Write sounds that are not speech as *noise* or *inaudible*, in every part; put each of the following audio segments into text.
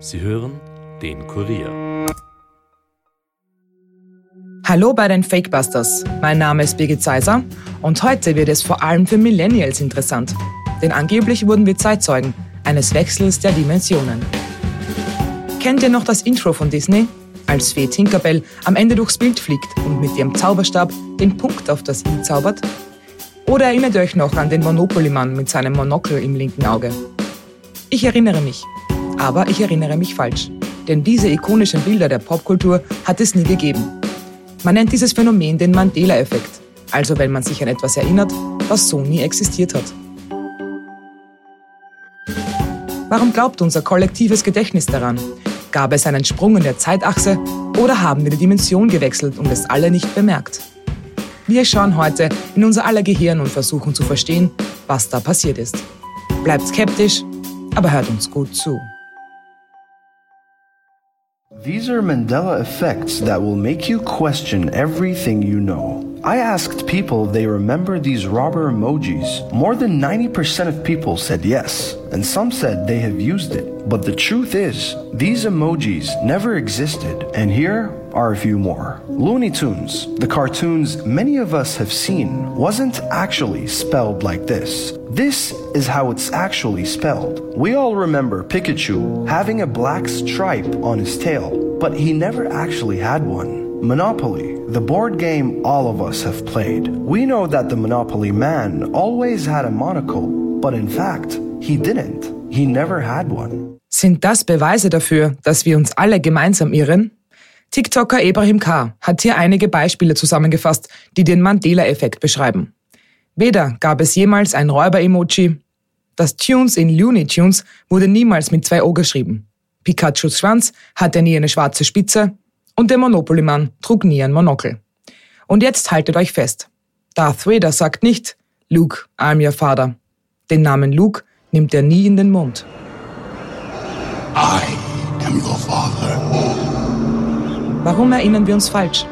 Sie hören den Kurier. Hallo bei den Fakebusters. Mein Name ist Birgit Seiser und heute wird es vor allem für Millennials interessant. Denn angeblich wurden wir Zeitzeugen eines Wechsels der Dimensionen. Kennt ihr noch das Intro von Disney? Als Fee Tinkerbell am Ende durchs Bild fliegt und mit ihrem Zauberstab den Punkt auf das I zaubert? Oder erinnert ihr euch noch an den Monopoly-Mann mit seinem Monokel im linken Auge? Ich erinnere mich. Aber ich erinnere mich falsch. Denn diese ikonischen Bilder der Popkultur hat es nie gegeben. Man nennt dieses Phänomen den Mandela-Effekt. Also wenn man sich an etwas erinnert, was so nie existiert hat. Warum glaubt unser kollektives Gedächtnis daran? Gab es einen Sprung in der Zeitachse oder haben wir die Dimension gewechselt und es alle nicht bemerkt? Wir schauen heute in unser aller Gehirn und versuchen zu verstehen, was da passiert ist. Bleibt skeptisch, aber hört uns gut zu. These are Mandela effects that will make you question everything you know. I asked people if they remember these robber emojis. More than 90% of people said yes, and some said they have used it. But the truth is, these emojis never existed, and here are a few more. Looney Tunes, the cartoons many of us have seen, wasn't actually spelled like this. This is how it's actually spelled. We all remember Pikachu having a black stripe on his tail, but he never actually had one. Monopoly, the board game all of us have played. We know that the Monopoly man always had a monocle, but in fact, he didn't. He never had one. Sind das Beweise dafür, dass wir uns alle gemeinsam irren? TikToker Ibrahim K. hat hier einige Beispiele zusammengefasst, die den Mandela-Effekt beschreiben. Weder gab es jemals ein Räuber-Emoji, das Tunes in Looney Tunes wurde niemals mit zwei O geschrieben. Pikachus Schwanz hatte nie eine schwarze Spitze und der Monopoly-Mann trug nie ein Monokel. Und jetzt haltet euch fest. Darth Vader sagt nicht, Luke, I'm your father. Den Namen Luke nimmt er nie in den Mund. I am your father. Warum erinnern wir uns falsch?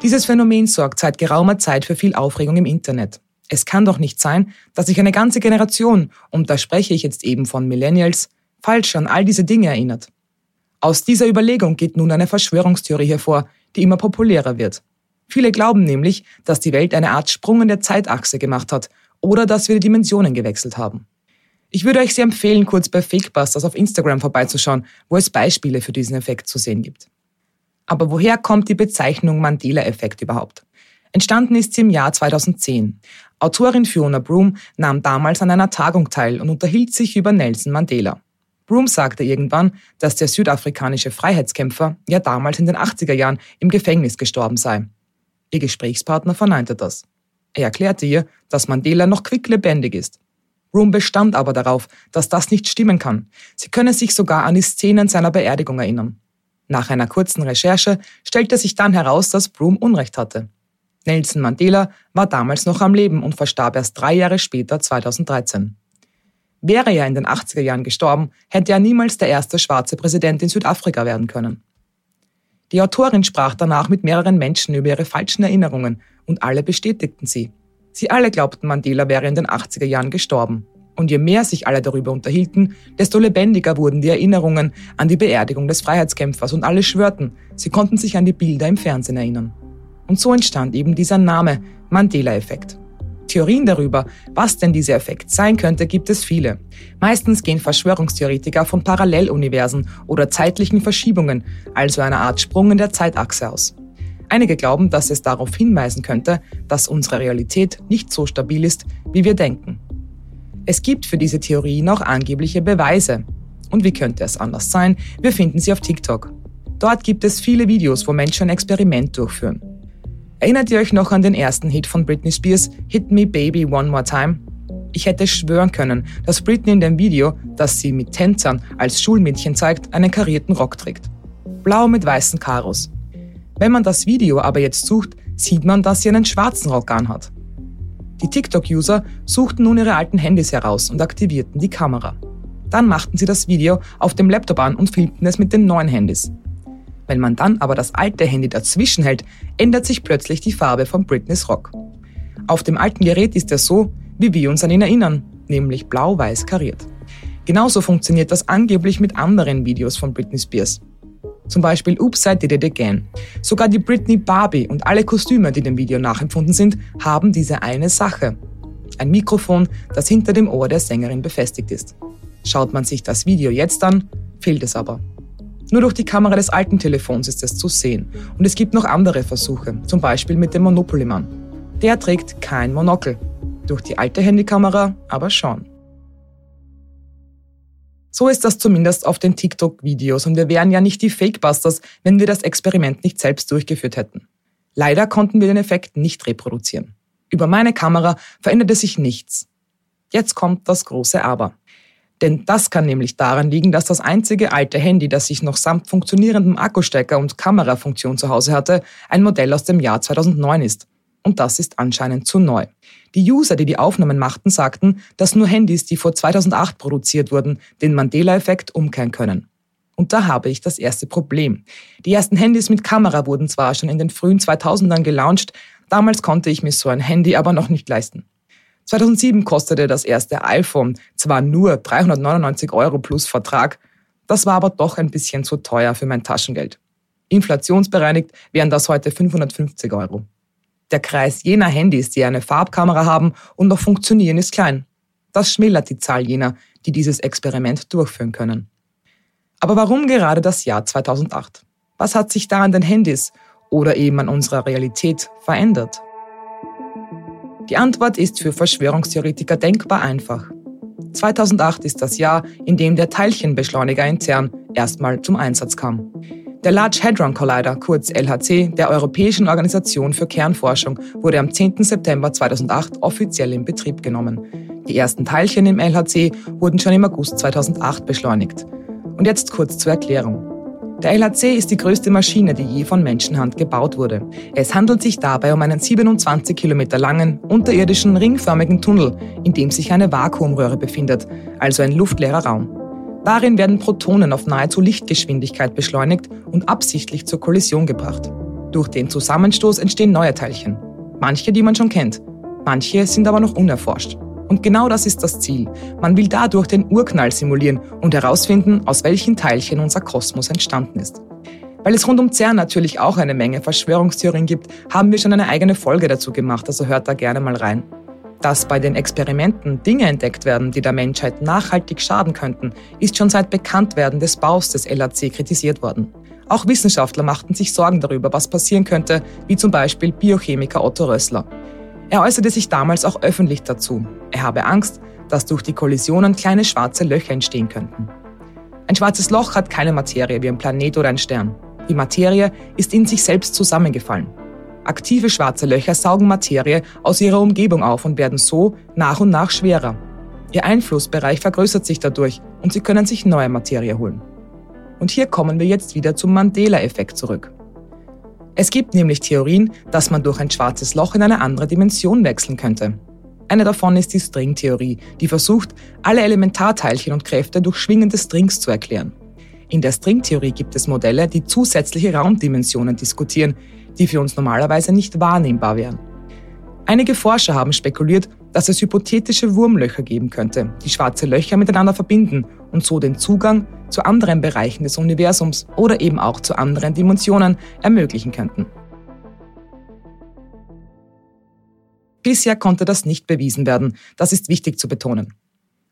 Dieses Phänomen sorgt seit geraumer Zeit für viel Aufregung im Internet. Es kann doch nicht sein, dass sich eine ganze Generation, und da spreche ich jetzt eben von Millennials, falsch an all diese Dinge erinnert. Aus dieser Überlegung geht nun eine Verschwörungstheorie hervor, die immer populärer wird. Viele glauben nämlich, dass die Welt eine Art Sprung in der Zeitachse gemacht hat oder dass wir die Dimensionen gewechselt haben. Ich würde euch sehr empfehlen, kurz bei Fakebusters auf Instagram vorbeizuschauen, wo es Beispiele für diesen Effekt zu sehen gibt. Aber woher kommt die Bezeichnung Mandela-Effekt überhaupt? Entstanden ist sie im Jahr 2010. Autorin Fiona Broom nahm damals an einer Tagung teil und unterhielt sich über Nelson Mandela. Broom sagte irgendwann, dass der südafrikanische Freiheitskämpfer ja damals in den 80er Jahren im Gefängnis gestorben sei. Ihr Gesprächspartner verneinte das. Er erklärte ihr, dass Mandela noch quicklebendig ist. Broom bestand aber darauf, dass das nicht stimmen kann. Sie könne sich sogar an die Szenen seiner Beerdigung erinnern. Nach einer kurzen Recherche stellte sich dann heraus, dass Broom Unrecht hatte. Nelson Mandela war damals noch am Leben und verstarb erst drei Jahre später, 2013. Wäre er in den 80er Jahren gestorben, hätte er niemals der erste schwarze Präsident in Südafrika werden können. Die Autorin sprach danach mit mehreren Menschen über ihre falschen Erinnerungen und alle bestätigten sie. Sie alle glaubten, Mandela wäre in den 80er Jahren gestorben. Und je mehr sich alle darüber unterhielten, desto lebendiger wurden die Erinnerungen an die Beerdigung des Freiheitskämpfers und alle schwörten, sie konnten sich an die Bilder im Fernsehen erinnern. Und so entstand eben dieser Name Mandela-Effekt. Theorien darüber, was denn dieser Effekt sein könnte, gibt es viele. Meistens gehen Verschwörungstheoretiker von Paralleluniversen oder zeitlichen Verschiebungen, also einer Art Sprung in der Zeitachse aus. Einige glauben, dass es darauf hinweisen könnte, dass unsere Realität nicht so stabil ist, wie wir denken. Es gibt für diese Theorien auch angebliche Beweise. Und wie könnte es anders sein? Wir finden sie auf TikTok. Dort gibt es viele Videos, wo Menschen ein Experiment durchführen. Erinnert ihr euch noch an den ersten Hit von Britney Spears, Hit Me Baby One More Time? Ich hätte schwören können, dass Britney in dem Video, das sie mit Tänzern als Schulmädchen zeigt, einen karierten Rock trägt. Blau mit weißen Karos. Wenn man das Video aber jetzt sucht, sieht man, dass sie einen schwarzen Rock anhat. Die TikTok-User suchten nun ihre alten Handys heraus und aktivierten die Kamera. Dann machten sie das Video auf dem Laptop an und filmten es mit den neuen Handys. Wenn man dann aber das alte Handy dazwischen hält, ändert sich plötzlich die Farbe von Britneys Rock. Auf dem alten Gerät ist er so, wie wir uns an ihn erinnern, nämlich blau-weiß kariert. Genauso funktioniert das angeblich mit anderen Videos von Britney Spears. Zum Beispiel Oops, I Did It Again. Sogar die Britney Barbie und alle Kostüme, die dem Video nachempfunden sind, haben diese eine Sache. Ein Mikrofon, das hinter dem Ohr der Sängerin befestigt ist. Schaut man sich das Video jetzt an, fehlt es aber. Nur durch die Kamera des alten Telefons ist es zu sehen. Und es gibt noch andere Versuche, zum Beispiel mit dem Monopoly-Mann. Der trägt kein Monokel. Durch die alte Handykamera aber schon. So ist das zumindest auf den TikTok-Videos und wir wären ja nicht die Fakebusters, wenn wir das Experiment nicht selbst durchgeführt hätten. Leider konnten wir den Effekt nicht reproduzieren. Über meine Kamera veränderte sich nichts. Jetzt kommt das große Aber. Denn das kann nämlich daran liegen, dass das einzige alte Handy, das ich noch samt funktionierendem Akkustecker und Kamerafunktion zu Hause hatte, ein Modell aus dem Jahr 2009 ist. Und das ist anscheinend zu neu. Die User, die die Aufnahmen machten, sagten, dass nur Handys, die vor 2008 produziert wurden, den Mandela-Effekt umkehren können. Und da habe ich das erste Problem. Die ersten Handys mit Kamera wurden zwar schon in den frühen 2000ern gelauncht, damals konnte ich mir so ein Handy aber noch nicht leisten. 2007 kostete das erste iPhone zwar nur 399 Euro plus Vertrag, das war aber doch ein bisschen zu teuer für mein Taschengeld. Inflationsbereinigt wären das heute 550 Euro. Der Kreis jener Handys, die eine Farbkamera haben und noch funktionieren, ist klein. Das schmälert die Zahl jener, die dieses Experiment durchführen können. Aber warum gerade das Jahr 2008? Was hat sich da an den Handys oder eben an unserer Realität verändert? Die Antwort ist für Verschwörungstheoretiker denkbar einfach. 2008 ist das Jahr, in dem der Teilchenbeschleuniger in CERN erstmal zum Einsatz kam. Der Large Hadron Collider, kurz LHC, der Europäischen Organisation für Kernforschung, wurde am 10. September 2008 offiziell in Betrieb genommen. Die ersten Teilchen im LHC wurden schon im August 2008 beschleunigt. Und jetzt kurz zur Erklärung. Der LHC ist die größte Maschine, die je von Menschenhand gebaut wurde. Es handelt sich dabei um einen 27 Kilometer langen, unterirdischen, ringförmigen Tunnel, in dem sich eine Vakuumröhre befindet, also ein luftleerer Raum. Darin werden Protonen auf nahezu Lichtgeschwindigkeit beschleunigt und absichtlich zur Kollision gebracht. Durch den Zusammenstoß entstehen neue Teilchen. Manche, die man schon kennt, manche sind aber noch unerforscht. Und genau das ist das Ziel. Man will dadurch den Urknall simulieren und herausfinden, aus welchen Teilchen unser Kosmos entstanden ist. Weil es rund um CERN natürlich auch eine Menge Verschwörungstheorien gibt, haben wir schon eine eigene Folge dazu gemacht, also hört da gerne mal rein. Dass bei den Experimenten Dinge entdeckt werden, die der Menschheit nachhaltig schaden könnten, ist schon seit Bekanntwerden des Baus des LHC kritisiert worden. Auch Wissenschaftler machten sich Sorgen darüber, was passieren könnte, wie zum Beispiel Biochemiker Otto Rössler. Er äußerte sich damals auch öffentlich dazu. Er habe Angst, dass durch die Kollisionen kleine schwarze Löcher entstehen könnten. Ein schwarzes Loch hat keine Materie wie ein Planet oder ein Stern. Die Materie ist in sich selbst zusammengefallen. Aktive schwarze Löcher saugen Materie aus ihrer Umgebung auf und werden so nach und nach schwerer. Ihr Einflussbereich vergrößert sich dadurch und sie können sich neue Materie holen. Und hier kommen wir jetzt wieder zum Mandela-Effekt zurück. Es gibt nämlich Theorien, dass man durch ein schwarzes Loch in eine andere Dimension wechseln könnte. Eine davon ist die Stringtheorie, die versucht, alle Elementarteilchen und Kräfte durch schwingende Strings zu erklären. In der Stringtheorie gibt es Modelle, die zusätzliche Raumdimensionen diskutieren, die für uns normalerweise nicht wahrnehmbar wären. Einige Forscher haben spekuliert, dass es hypothetische Wurmlöcher geben könnte, die schwarze Löcher miteinander verbinden und so den Zugang zu anderen Bereichen des Universums oder eben auch zu anderen Dimensionen ermöglichen könnten. Bisher konnte das nicht bewiesen werden, das ist wichtig zu betonen.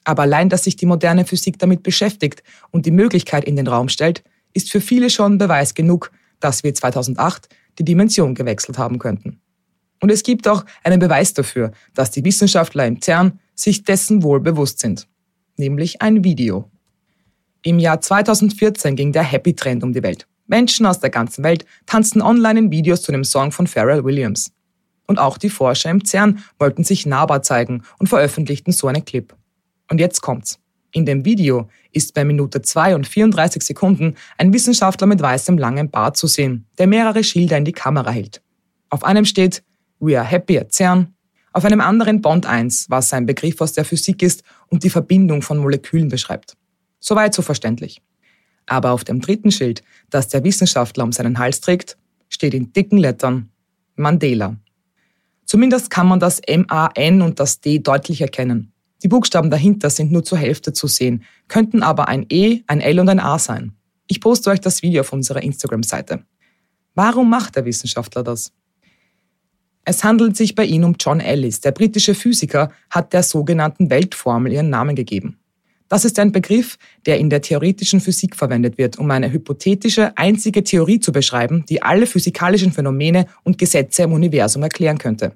Aber allein, dass sich die moderne Physik damit beschäftigt und die Möglichkeit in den Raum stellt, ist für viele schon Beweis genug, dass wir 2008 die Dimension gewechselt haben könnten. Und es gibt auch einen Beweis dafür, dass die Wissenschaftler im CERN sich dessen wohl bewusst sind, nämlich ein Video. Im Jahr 2014 ging der Happy Trend um die Welt. Menschen aus der ganzen Welt tanzten online in Videos zu dem Song von Pharrell Williams. Und auch die Forscher im CERN wollten sich nahbar zeigen und veröffentlichten so einen Clip. Und jetzt kommt's. In dem Video ist bei Minute 2 und 34 Sekunden ein Wissenschaftler mit weißem langem Bart zu sehen, der mehrere Schilder in die Kamera hält. Auf einem steht We are happy at CERN, auf einem anderen Bond 1, was ein Begriff aus der Physik ist und die Verbindung von Molekülen beschreibt. Soweit so verständlich. Aber auf dem dritten Schild, das der Wissenschaftler um seinen Hals trägt, steht in dicken Lettern Mandela. Zumindest kann man das M-A-N und das D deutlich erkennen. Die Buchstaben dahinter sind nur zur Hälfte zu sehen, könnten aber ein E, ein L und ein A sein. Ich poste euch das Video auf unserer Instagram-Seite. Warum macht der Wissenschaftler das? Es handelt sich bei ihm um John Ellis. Der britische Physiker hat der sogenannten Weltformel ihren Namen gegeben. Das ist ein Begriff, der in der theoretischen Physik verwendet wird, um eine hypothetische, einzige Theorie zu beschreiben, die alle physikalischen Phänomene und Gesetze im Universum erklären könnte.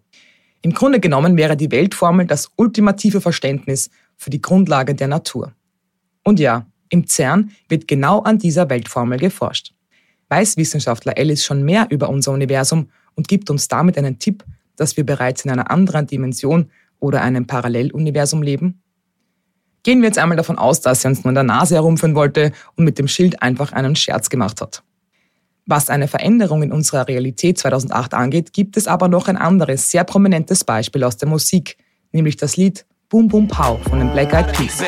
Im Grunde genommen wäre die Weltformel das ultimative Verständnis für die Grundlage der Natur. Und ja, im CERN wird genau an dieser Weltformel geforscht. Weiß Wissenschaftler Ellis schon mehr über unser Universum und gibt uns damit einen Tipp, dass wir bereits in einer anderen Dimension oder einem Paralleluniversum leben? Gehen wir jetzt einmal davon aus, dass er uns nur in der Nase herumführen wollte und mit dem Schild einfach einen Scherz gemacht hat. Was eine Veränderung in unserer Realität 2008 angeht, gibt es aber noch ein anderes, sehr prominentes Beispiel aus der Musik, nämlich das Lied Boom Boom Pow von den Black Eyed Peas.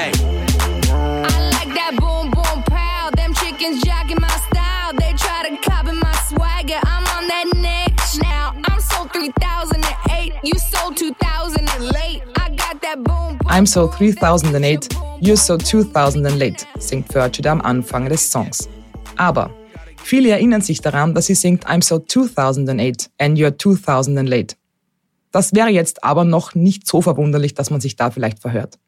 I'm so 3008, you're so 2000 late, singt Fergie am Anfang des Songs. Aber Viele erinnern sich daran, dass sie singt I'm so 2008 and you're 2000 late. Das wäre jetzt aber noch nicht so verwunderlich, dass man sich da vielleicht verhört.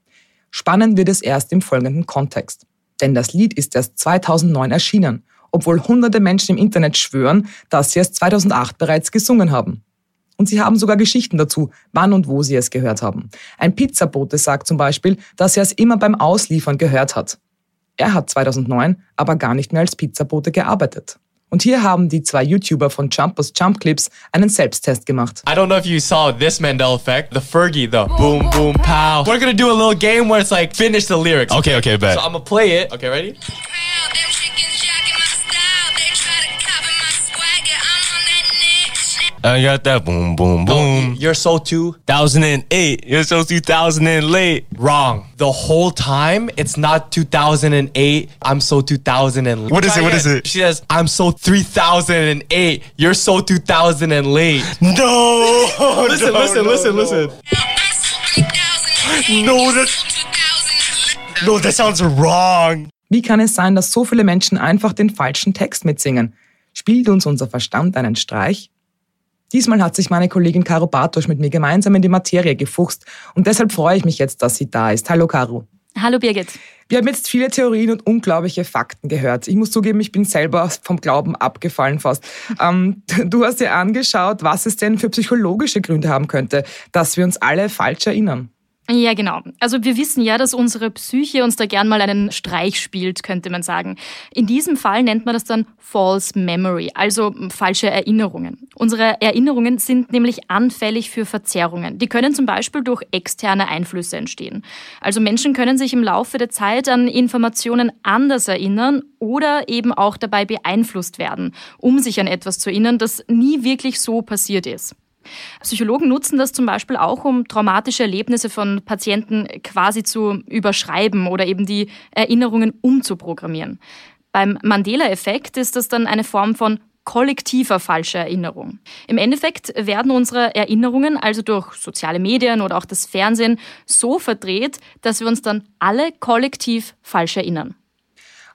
Spannend wird es erst im folgenden Kontext. Denn das Lied ist erst 2009 erschienen, obwohl hunderte Menschen im Internet schwören, dass sie es 2008 bereits gesungen haben. Und sie haben sogar Geschichten dazu, wann und wo sie es gehört haben. Ein Pizzabote sagt zum Beispiel, dass er es immer beim Ausliefern gehört hat. Er hat 2009 aber gar nicht mehr als Pizzabote gearbeitet. Und hier haben die zwei YouTuber von Jumpers Jump Clips einen Selbsttest gemacht. I don't know if you saw this Mandela effect, the Fergie, the boom boom pow. We're gonna do a little game where it's like finish the lyrics. Okay, okay, bet. So I'm gonna play it. Okay, ready? I got that boom, boom, boom. You're so 2008. You're so 2000 and late. wrong. The whole time, it's not 2008. I'm so 2000 and What is it? What is it? She says, I'm so 3008. You're so 2000 and late. No. *laughs* Listen, no, listen, no, listen, no. listen. No, that, no, that sounds wrong. Wie kann es sein, dass so viele Menschen einfach den falschen Text mitsingen? Spielt uns unser Verstand einen Streich? Diesmal hat sich meine Kollegin Caro Bartosch mit mir gemeinsam in die Materie gefuchst und deshalb freue ich mich jetzt, dass sie da ist. Hallo Caro. Hallo Birgit. Wir haben jetzt viele Theorien und unglaubliche Fakten gehört. Ich muss zugeben, ich bin selber vom Glauben abgefallen fast. Ähm, *laughs* du hast dir angeschaut, was es denn für psychologische Gründe haben könnte, dass wir uns alle falsch erinnern. Ja, genau. Also wir wissen ja, dass unsere Psyche uns da gern mal einen Streich spielt, könnte man sagen. In diesem Fall nennt man das dann False Memory, also falsche Erinnerungen. Unsere Erinnerungen sind nämlich anfällig für Verzerrungen. Die können zum Beispiel durch externe Einflüsse entstehen. Also Menschen können sich im Laufe der Zeit an Informationen anders erinnern oder eben auch dabei beeinflusst werden, um sich an etwas zu erinnern, das nie wirklich so passiert ist. Psychologen nutzen das zum Beispiel auch, um traumatische Erlebnisse von Patienten quasi zu überschreiben oder eben die Erinnerungen umzuprogrammieren. Beim Mandela-Effekt ist das dann eine Form von kollektiver falscher Erinnerung. Im Endeffekt werden unsere Erinnerungen also durch soziale Medien oder auch das Fernsehen so verdreht, dass wir uns dann alle kollektiv falsch erinnern.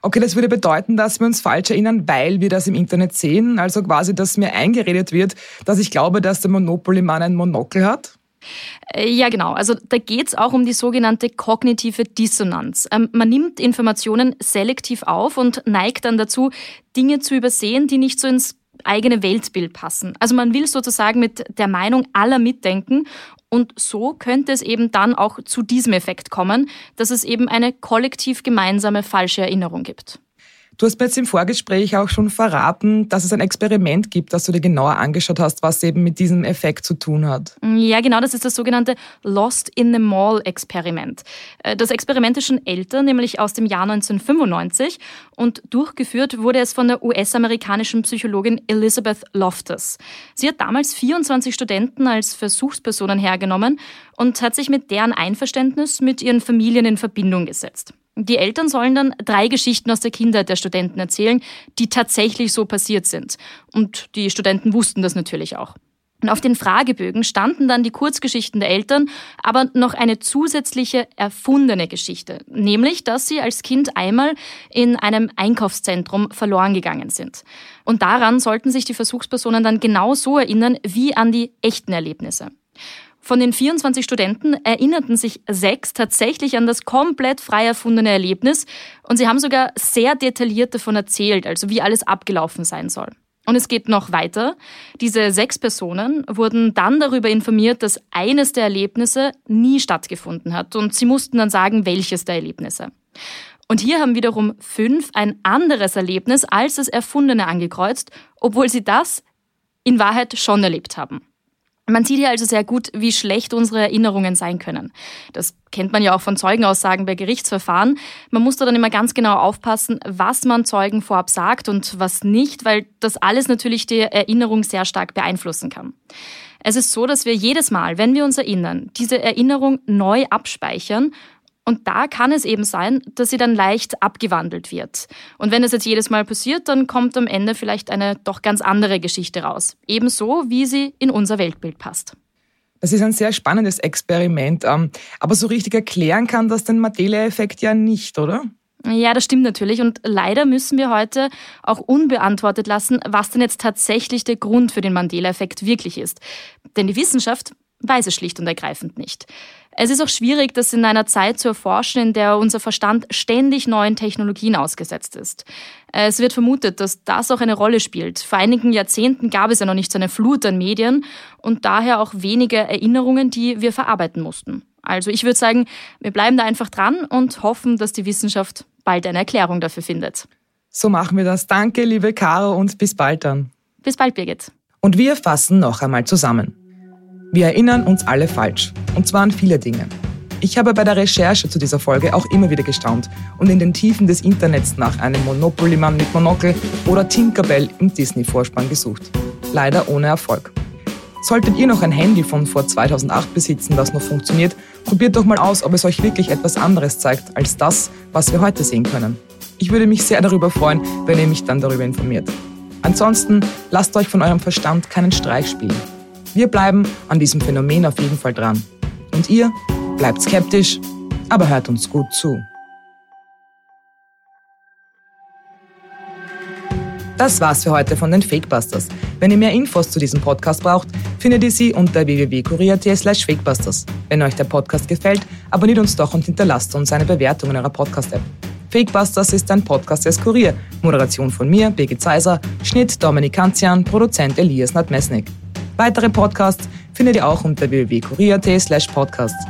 Okay, das würde bedeuten, dass wir uns falsch erinnern, weil wir das im Internet sehen. Also quasi, dass mir eingeredet wird, dass ich glaube, dass der Monopoly-Mann ein Monokel hat. Äh, Ja, genau. Also da geht's auch um die sogenannte kognitive Dissonanz. Ähm, man nimmt Informationen selektiv auf und neigt dann dazu, Dinge zu übersehen, die nicht so ins eigene Weltbild passen. Also man will sozusagen mit der Meinung aller mitdenken und so könnte es eben dann auch zu diesem Effekt kommen, dass es eben eine kollektiv gemeinsame falsche Erinnerung gibt. Du hast mir jetzt im Vorgespräch auch schon verraten, dass es ein Experiment gibt, das du dir genauer angeschaut hast, was eben mit diesem Effekt zu tun hat. Ja, genau, das ist das sogenannte Lost in the Mall Experiment. Äh, Das Experiment ist schon älter, nämlich aus dem Jahr 1995 und durchgeführt wurde es von der US-amerikanischen Psychologin Elizabeth Loftus. Sie hat damals 24 Studenten als Versuchspersonen hergenommen und hat sich mit deren Einverständnis mit ihren Familien in Verbindung gesetzt. Die Eltern sollen dann drei Geschichten aus der Kindheit der Studenten erzählen, die tatsächlich so passiert sind. Und die Studenten wussten das natürlich auch. Und auf den Fragebögen standen dann die Kurzgeschichten der Eltern, aber noch eine zusätzliche erfundene Geschichte, nämlich, dass sie als Kind einmal in einem Einkaufszentrum verloren gegangen sind. Und daran sollten sich die Versuchspersonen dann genau so erinnern wie an die echten Erlebnisse. Von den 24 Studenten erinnerten sich sechs tatsächlich an das komplett frei erfundene Erlebnis und sie haben sogar sehr detailliert davon erzählt, also wie alles abgelaufen sein soll. Und es geht noch weiter. Diese sechs Personen wurden dann darüber informiert, dass eines der Erlebnisse nie stattgefunden hat. Und sie mussten dann sagen, welches der Erlebnisse. Und hier haben wiederum fünf ein anderes Erlebnis als das Erfundene angekreuzt, obwohl sie das in Wahrheit schon erlebt haben. Man sieht hier also sehr gut, wie schlecht unsere Erinnerungen sein können. Das kennt man ja auch von Zeugenaussagen bei Gerichtsverfahren. Man muss da dann immer ganz genau aufpassen, was man Zeugen vorab sagt und was nicht, weil das alles natürlich die Erinnerung sehr stark beeinflussen kann. Es ist so, dass wir jedes Mal, wenn wir uns erinnern, diese Erinnerung neu abspeichern und da kann es eben sein, dass sie dann leicht abgewandelt wird. Und wenn es jetzt jedes Mal passiert, dann kommt am Ende vielleicht eine doch ganz andere Geschichte raus. Ebenso, wie sie in unser Weltbild passt. Das ist ein sehr spannendes Experiment. Ähm, aber so richtig erklären kann das den Mandela-Effekt ja nicht, oder? Ja, das stimmt natürlich. Und leider müssen wir heute auch unbeantwortet lassen, was denn jetzt tatsächlich der Grund für den Mandela-Effekt wirklich ist. Denn die Wissenschaft weiß es schlicht und ergreifend nicht. Es ist auch schwierig, das in einer Zeit zu erforschen, in der unser Verstand ständig neuen Technologien ausgesetzt ist. Es wird vermutet, dass das auch eine Rolle spielt. Vor einigen Jahrzehnten gab es ja noch nicht so eine Flut an Medien und daher auch wenige Erinnerungen, die wir verarbeiten mussten. Also ich würde sagen, wir bleiben da einfach dran und hoffen, dass die Wissenschaft bald eine Erklärung dafür findet. So machen wir das. Danke, liebe Caro, und bis bald dann. Bis bald, Birgit. Und wir fassen noch einmal zusammen. Wir erinnern uns alle falsch. Und zwar an viele Dinge. Ich habe bei der Recherche zu dieser Folge auch immer wieder gestaunt und in den Tiefen des Internets nach einem Monopoly-Mann mit Monokel oder Tinkerbell im Disney-Vorspann gesucht. Leider ohne Erfolg. Solltet ihr noch ein Handy von vor 2008 besitzen, das noch funktioniert, probiert doch mal aus, ob es euch wirklich etwas anderes zeigt als das, was wir heute sehen können. Ich würde mich sehr darüber freuen, wenn ihr mich dann darüber informiert. Ansonsten lasst euch von eurem Verstand keinen Streich spielen. Wir bleiben an diesem Phänomen auf jeden Fall dran. Und ihr bleibt skeptisch, aber hört uns gut zu. Das war's für heute von den Fakebusters. Wenn ihr mehr Infos zu diesem Podcast braucht, findet ihr sie unter www.kurier.at slash fakebusters. Wenn euch der Podcast gefällt, abonniert uns doch und hinterlasst uns eine Bewertung in eurer Podcast-App. Fakebusters ist ein Podcast des Kurier. Moderation von mir, Birgit Zeiser, Schnitt Dominik Kanzian, Produzent Elias Nadmesnik. Weitere Podcasts findet ihr auch unter www.kurier.at slash podcasts.